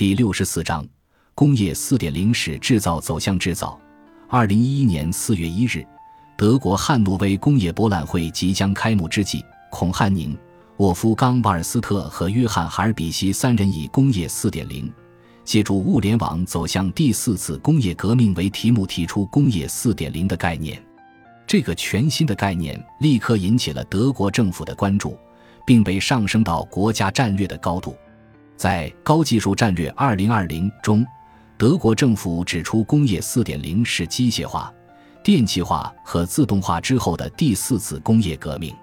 第六十四章：工业四点零使制造走向制造。二零一一年四月一日，德国汉诺威工业博览会即将开幕之际，孔汉宁、沃夫冈·瓦尔斯特和约翰·海尔比希三人以“工业四点零，借助物联网走向第四次工业革命”为题目，提出“工业四点零”的概念。这个全新的概念立刻引起了德国政府的关注，并被上升到国家战略的高度。在《高技术战略2020》中。德国政府指出，工业4.0是机械化、电气化和自动化之后的第四次工业革命。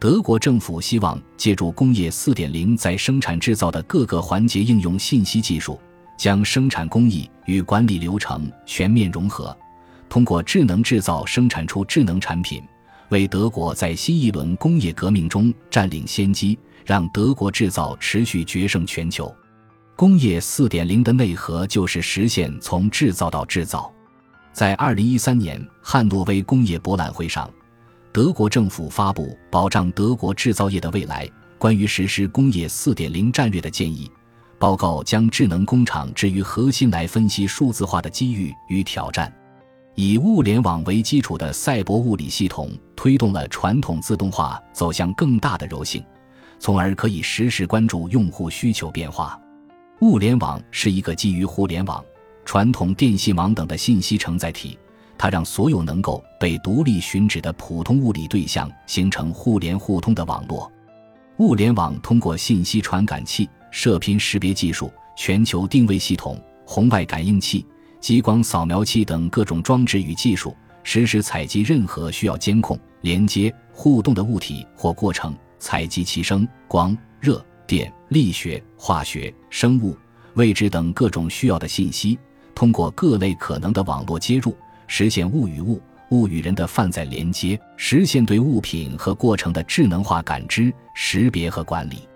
德国政府希望借助工业4.0，在生产制造的各个环节应用信息技术，将生产工艺与管理流程全面融合，通过智能制造生产出智能产品，为德国在新一轮工业革命中占领先机，让德国制造持续决胜全球。工业四点零的内核就是实现从制造到制造。在二零一三年汉诺威工业博览会上，德国政府发布《保障德国制造业的未来：关于实施工业四点零战略的建议》报告，将智能工厂置于核心来分析数字化的机遇与挑战。以物联网为基础的赛博物理系统推动了传统自动化走向更大的柔性，从而可以实时关注用户需求变化。物联网是一个基于互联网、传统电信网等的信息承载体，它让所有能够被独立寻址的普通物理对象形成互联互通的网络。物联网通过信息传感器、射频识别技术、全球定位系统、红外感应器、激光扫描器等各种装置与技术，实时采集任何需要监控、连接、互动的物体或过程，采集其声、光、热。电力学、化学、生物、位置等各种需要的信息，通过各类可能的网络接入，实现物与物、物与人的泛在连接，实现对物品和过程的智能化感知、识别和管理。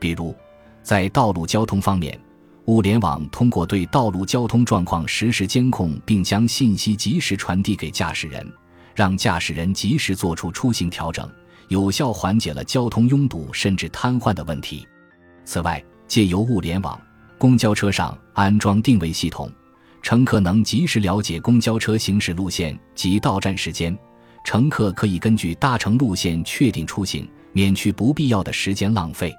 比如，在道路交通方面，物联网通过对道路交通状况实时监控，并将信息及时传递给驾驶人，让驾驶人及时做出出行调整。有效缓解了交通拥堵甚至瘫痪的问题。此外，借由物联网，公交车上安装定位系统，乘客能及时了解公交车行驶路线及到站时间。乘客可以根据搭乘路线确定出行，免去不必要的时间浪费。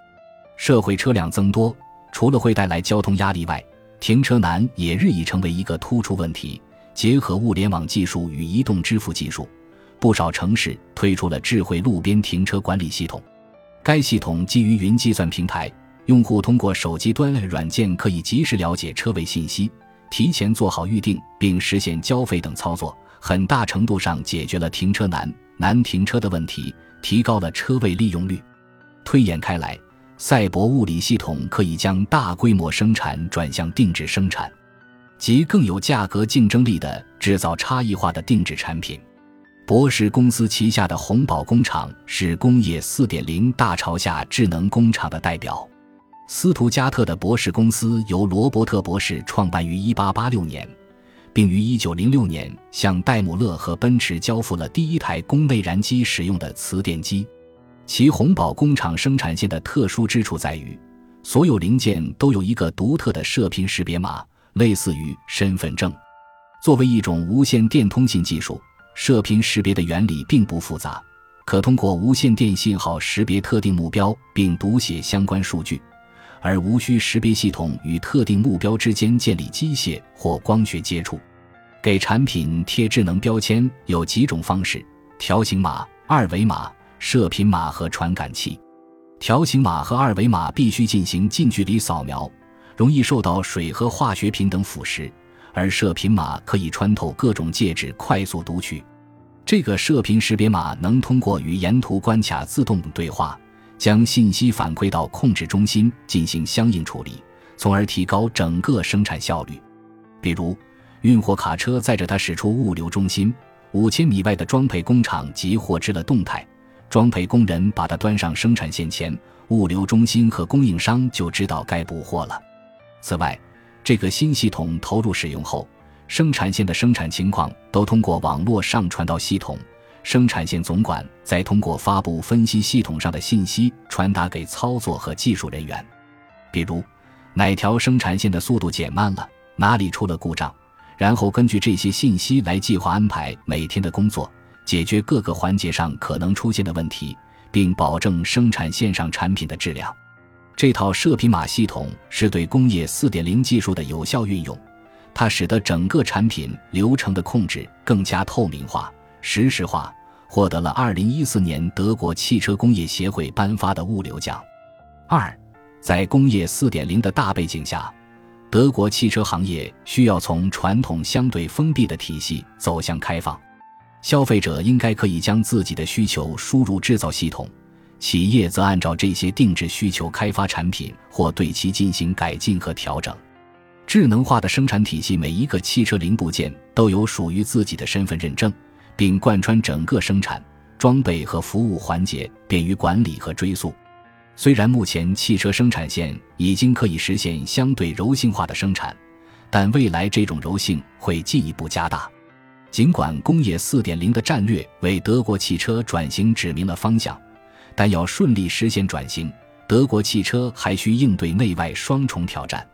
社会车辆增多，除了会带来交通压力外，停车难也日益成为一个突出问题。结合物联网技术与移动支付技术。不少城市推出了智慧路边停车管理系统，该系统基于云计算平台，用户通过手机端软件可以及时了解车位信息，提前做好预定并实现交费等操作，很大程度上解决了停车难、难停车的问题，提高了车位利用率。推演开来，赛博物理系统可以将大规模生产转向定制生产，即更有价格竞争力的制造差异化的定制产品。博士公司旗下的红宝工厂是工业4.0大潮下智能工厂的代表。斯图加特的博士公司由罗伯特博士创办于1886年，并于1906年向戴姆勒和奔驰交付了第一台供内燃机使用的磁电机。其红宝工厂生产线的特殊之处在于，所有零件都有一个独特的射频识别码，类似于身份证。作为一种无线电通信技术。射频识别的原理并不复杂，可通过无线电信号识别特定目标并读写相关数据，而无需识别系统与特定目标之间建立机械或光学接触。给产品贴智能标签有几种方式：条形码、二维码、射频码和传感器。条形码和二维码必须进行近距离扫描，容易受到水和化学品等腐蚀。而射频码可以穿透各种介质快速读取，这个射频识别码能通过与沿途关卡自动对话，将信息反馈到控制中心进行相应处理，从而提高整个生产效率。比如，运货卡车载着它驶出物流中心，五千米外的装配工厂即获知了动态，装配工人把它端上生产线前，物流中心和供应商就知道该补货了。此外，这个新系统投入使用后，生产线的生产情况都通过网络上传到系统，生产线总管再通过发布分析系统上的信息传达给操作和技术人员。比如，哪条生产线的速度减慢了，哪里出了故障，然后根据这些信息来计划安排每天的工作，解决各个环节上可能出现的问题，并保证生产线上产品的质量。这套射频码系统是对工业4.0技术的有效运用，它使得整个产品流程的控制更加透明化、实时化，获得了2014年德国汽车工业协会颁发的物流奖。二，在工业4.0的大背景下，德国汽车行业需要从传统相对封闭的体系走向开放，消费者应该可以将自己的需求输入制造系统。企业则按照这些定制需求开发产品，或对其进行改进和调整。智能化的生产体系，每一个汽车零部件都有属于自己的身份认证，并贯穿整个生产、装备和服务环节，便于管理和追溯。虽然目前汽车生产线已经可以实现相对柔性化的生产，但未来这种柔性会进一步加大。尽管工业4.0的战略为德国汽车转型指明了方向。但要顺利实现转型，德国汽车还需应对内外双重挑战。